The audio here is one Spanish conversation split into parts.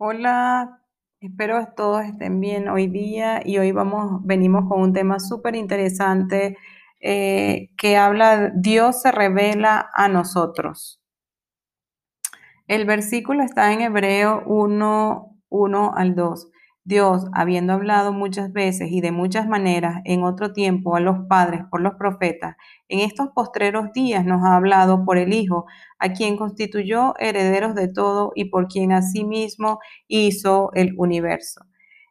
Hola, espero que todos estén bien hoy día y hoy vamos, venimos con un tema súper interesante eh, que habla, Dios se revela a nosotros. El versículo está en Hebreo 1, 1 al 2. Dios, habiendo hablado muchas veces y de muchas maneras en otro tiempo a los padres por los profetas, en estos postreros días nos ha hablado por el Hijo, a quien constituyó herederos de todo y por quien asimismo hizo el universo.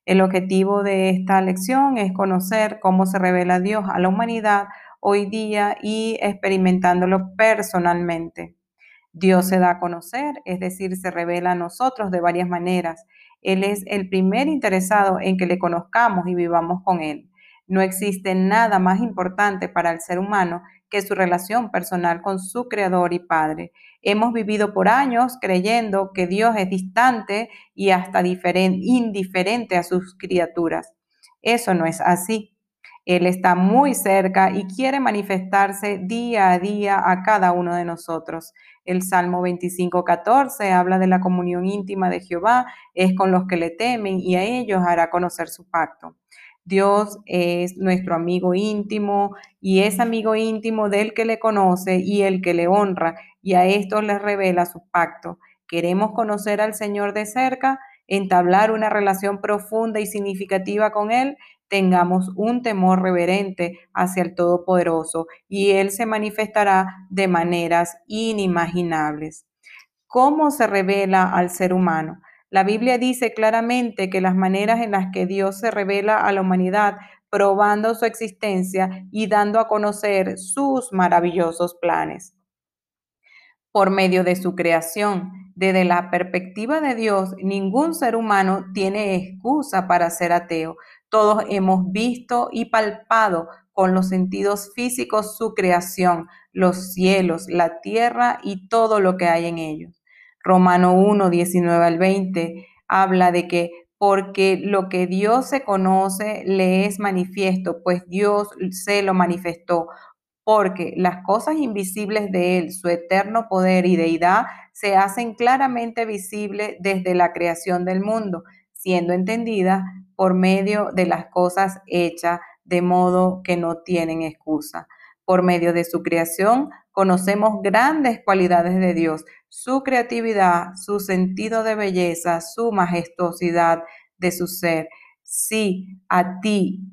El objetivo de esta lección es conocer cómo se revela Dios a la humanidad hoy día y experimentándolo personalmente. Dios se da a conocer, es decir, se revela a nosotros de varias maneras. Él es el primer interesado en que le conozcamos y vivamos con Él. No existe nada más importante para el ser humano que su relación personal con su Creador y Padre. Hemos vivido por años creyendo que Dios es distante y hasta indiferente a sus criaturas. Eso no es así. Él está muy cerca y quiere manifestarse día a día a cada uno de nosotros. El Salmo 25, 14 habla de la comunión íntima de Jehová, es con los que le temen y a ellos hará conocer su pacto. Dios es nuestro amigo íntimo y es amigo íntimo del que le conoce y el que le honra y a estos les revela su pacto. Queremos conocer al Señor de cerca, entablar una relación profunda y significativa con Él tengamos un temor reverente hacia el Todopoderoso y Él se manifestará de maneras inimaginables. ¿Cómo se revela al ser humano? La Biblia dice claramente que las maneras en las que Dios se revela a la humanidad, probando su existencia y dando a conocer sus maravillosos planes. Por medio de su creación, desde la perspectiva de Dios, ningún ser humano tiene excusa para ser ateo, todos hemos visto y palpado con los sentidos físicos su creación, los cielos, la tierra y todo lo que hay en ellos. Romano 1, 19 al 20 habla de que porque lo que Dios se conoce le es manifiesto, pues Dios se lo manifestó, porque las cosas invisibles de Él, su eterno poder y deidad, se hacen claramente visibles desde la creación del mundo, siendo entendidas por medio de las cosas hechas, de modo que no tienen excusa. Por medio de su creación conocemos grandes cualidades de Dios, su creatividad, su sentido de belleza, su majestuosidad de su ser. Si a ti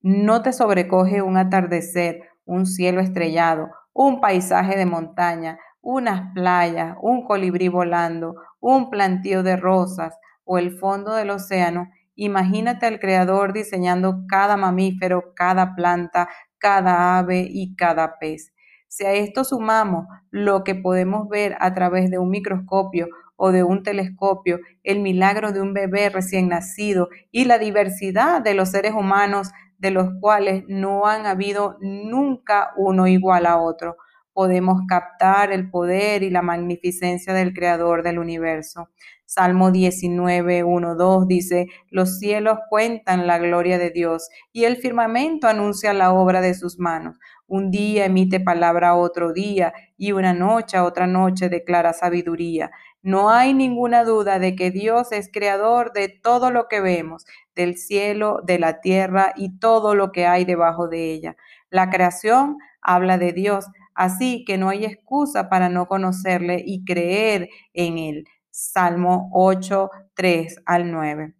no te sobrecoge un atardecer, un cielo estrellado, un paisaje de montaña, unas playas, un colibrí volando, un plantío de rosas o el fondo del océano, Imagínate al creador diseñando cada mamífero, cada planta, cada ave y cada pez. Si a esto sumamos lo que podemos ver a través de un microscopio o de un telescopio, el milagro de un bebé recién nacido y la diversidad de los seres humanos de los cuales no han habido nunca uno igual a otro, podemos captar el poder y la magnificencia del Creador del universo. Salmo 19, 1, 2 dice, los cielos cuentan la gloria de Dios y el firmamento anuncia la obra de sus manos. Un día emite palabra a otro día y una noche a otra noche declara sabiduría. No hay ninguna duda de que Dios es creador de todo lo que vemos, del cielo, de la tierra y todo lo que hay debajo de ella. La creación habla de Dios, así que no hay excusa para no conocerle y creer en él. Salmo 8, 3 al 9.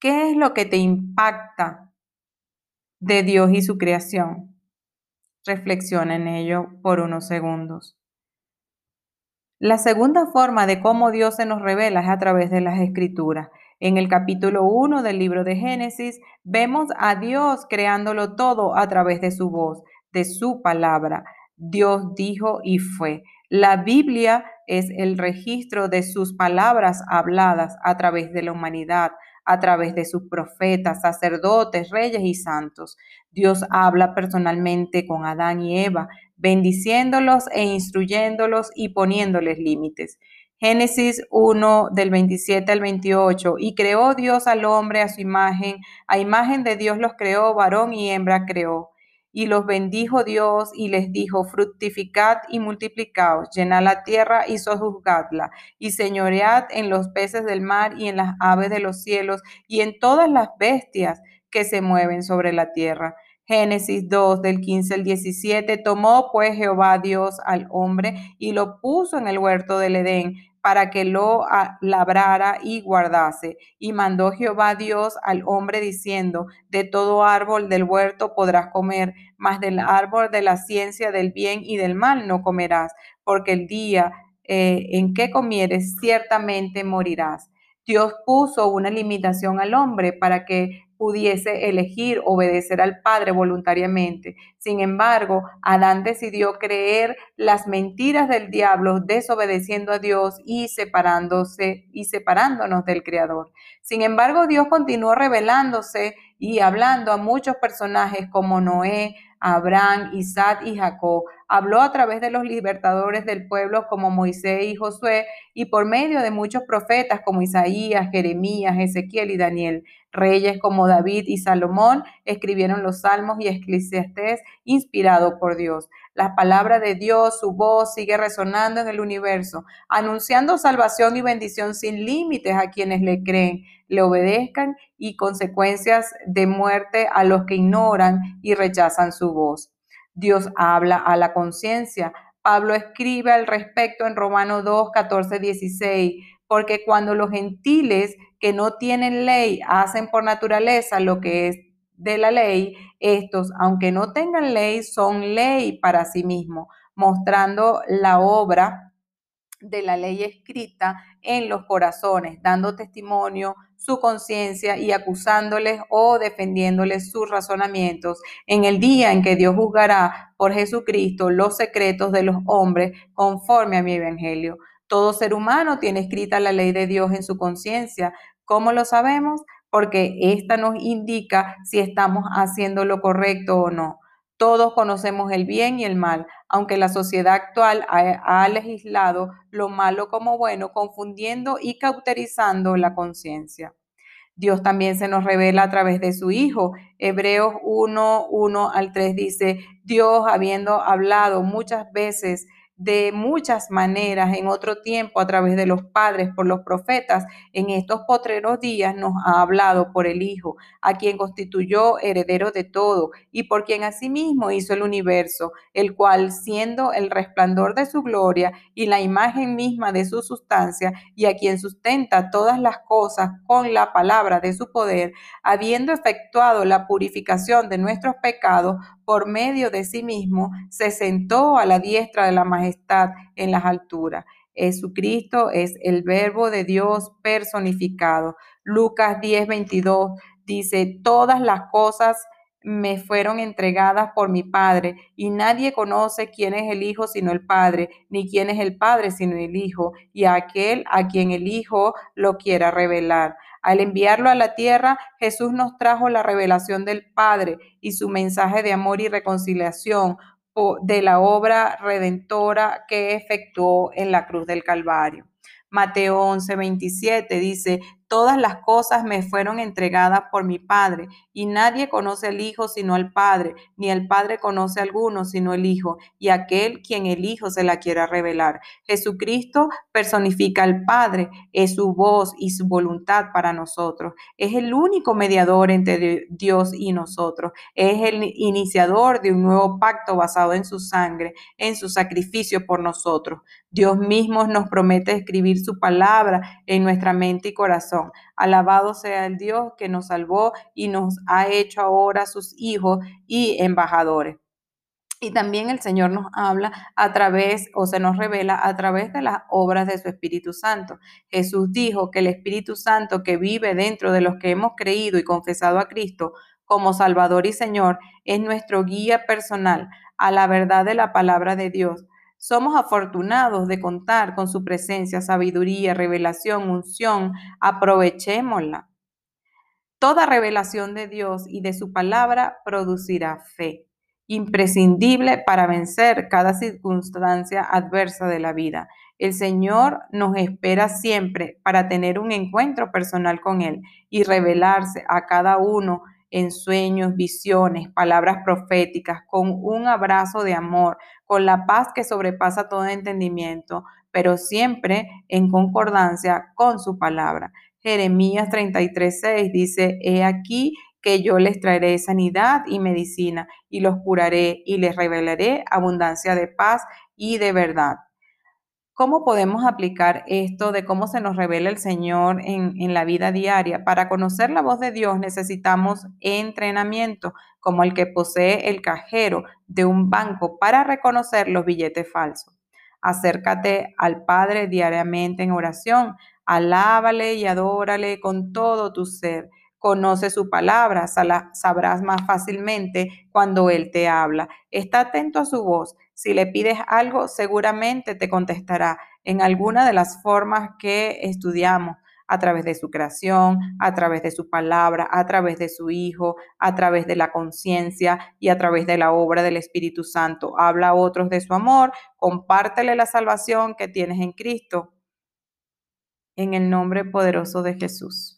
¿Qué es lo que te impacta de Dios y su creación? Reflexiona en ello por unos segundos. La segunda forma de cómo Dios se nos revela es a través de las escrituras. En el capítulo 1 del libro de Génesis vemos a Dios creándolo todo a través de su voz, de su palabra. Dios dijo y fue. La Biblia es el registro de sus palabras habladas a través de la humanidad, a través de sus profetas, sacerdotes, reyes y santos. Dios habla personalmente con Adán y Eva, bendiciéndolos e instruyéndolos y poniéndoles límites. Génesis 1 del 27 al 28, y creó Dios al hombre a su imagen, a imagen de Dios los creó, varón y hembra creó. Y los bendijo Dios y les dijo, fructificad y multiplicaos, llenad la tierra y sojuzgadla, y señoread en los peces del mar y en las aves de los cielos y en todas las bestias que se mueven sobre la tierra. Génesis 2 del 15 al 17, tomó pues Jehová Dios al hombre y lo puso en el huerto del Edén para que lo ah, labrara y guardase. Y mandó Jehová Dios al hombre diciendo, de todo árbol del huerto podrás comer, mas del árbol de la ciencia del bien y del mal no comerás, porque el día eh, en que comieres ciertamente morirás. Dios puso una limitación al hombre para que pudiese elegir obedecer al Padre voluntariamente. Sin embargo, Adán decidió creer las mentiras del diablo, desobedeciendo a Dios y separándose y separándonos del Creador. Sin embargo, Dios continuó revelándose y hablando a muchos personajes como Noé, Abraham, Isaac y Jacob. Habló a través de los libertadores del pueblo como Moisés y Josué y por medio de muchos profetas como Isaías, Jeremías, Ezequiel y Daniel. Reyes como David y Salomón escribieron los salmos y Eclesiastés inspirados por Dios. La palabra de Dios, su voz sigue resonando en el universo, anunciando salvación y bendición sin límites a quienes le creen, le obedezcan y consecuencias de muerte a los que ignoran y rechazan su voz. Dios habla a la conciencia. Pablo escribe al respecto en Romano 2, 14, 16, porque cuando los gentiles que no tienen ley hacen por naturaleza lo que es de la ley, estos, aunque no tengan ley, son ley para sí mismos, mostrando la obra de la ley escrita en los corazones, dando testimonio su conciencia y acusándoles o defendiéndoles sus razonamientos en el día en que Dios juzgará por Jesucristo los secretos de los hombres conforme a mi evangelio. Todo ser humano tiene escrita la ley de Dios en su conciencia. ¿Cómo lo sabemos? porque esta nos indica si estamos haciendo lo correcto o no. Todos conocemos el bien y el mal, aunque la sociedad actual ha, legislado lo malo como bueno, confundiendo y cauterizando la conciencia. Dios también se nos revela a través de su Hijo. Hebreos 1, 1 al 3 dice, Dios habiendo hablado muchas veces de muchas maneras en otro tiempo a través de los padres, por los profetas, en estos potreros días nos ha hablado por el Hijo, a quien constituyó heredero de todo y por quien asimismo hizo el universo, el cual siendo el resplandor de su gloria y la imagen misma de su sustancia y a quien sustenta todas las cosas con la palabra de su poder, habiendo efectuado la purificación de nuestros pecados, por medio de sí mismo, se sentó a la diestra de la majestad en las alturas. Jesucristo es el verbo de Dios personificado. Lucas 10, 22 dice, todas las cosas me fueron entregadas por mi Padre, y nadie conoce quién es el Hijo sino el Padre, ni quién es el Padre sino el Hijo, y aquel a quien el Hijo lo quiera revelar. Al enviarlo a la tierra, Jesús nos trajo la revelación del Padre y su mensaje de amor y reconciliación de la obra redentora que efectuó en la cruz del Calvario. Mateo 11, 27 dice, Todas las cosas me fueron entregadas por mi Padre, y nadie conoce al Hijo sino al Padre, ni el Padre conoce a alguno sino el Hijo, y aquel quien el Hijo se la quiera revelar. Jesucristo personifica al Padre, es su voz y su voluntad para nosotros. Es el único mediador entre Dios y nosotros. Es el iniciador de un nuevo pacto basado en su sangre, en su sacrificio por nosotros. Dios mismo nos promete escribir su palabra en nuestra mente y corazón Alabado sea el Dios que nos salvó y nos ha hecho ahora sus hijos y embajadores. Y también el Señor nos habla a través o se nos revela a través de las obras de su Espíritu Santo. Jesús dijo que el Espíritu Santo que vive dentro de los que hemos creído y confesado a Cristo como Salvador y Señor es nuestro guía personal a la verdad de la palabra de Dios somos afortunados de contar con su presencia, sabiduría, revelación, unción. Aprovechémosla. Toda revelación de Dios y de su palabra producirá fe, imprescindible para vencer cada circunstancia adversa de la vida. El Señor nos espera siempre para tener un encuentro personal con Él y revelarse a cada uno en sueños, visiones, palabras proféticas, con un abrazo de amor, con la paz que sobrepasa todo entendimiento, pero siempre en concordancia con su palabra. Jeremías 33:6 dice, he aquí que yo les traeré sanidad y medicina, y los curaré y les revelaré abundancia de paz y de verdad. ¿Cómo podemos aplicar esto de cómo se nos revela el Señor en, en, la vida diaria? Para conocer la voz de Dios necesitamos entrenamiento, como el que posee el cajero de un banco para reconocer los billetes falsos. Acércate al Padre diariamente en oración, alábale y adórale con todo tu ser conoce su palabra, sabrás más fácilmente cuando Él te habla. Está atento a su voz. Si le pides algo, seguramente te contestará en alguna de las formas que estudiamos a través de su creación, a través de su palabra, a través de su Hijo, a través de la conciencia y a través de la obra del Espíritu Santo. Habla a otros de su amor, compártele la salvación que tienes en Cristo. En el nombre poderoso de Jesús.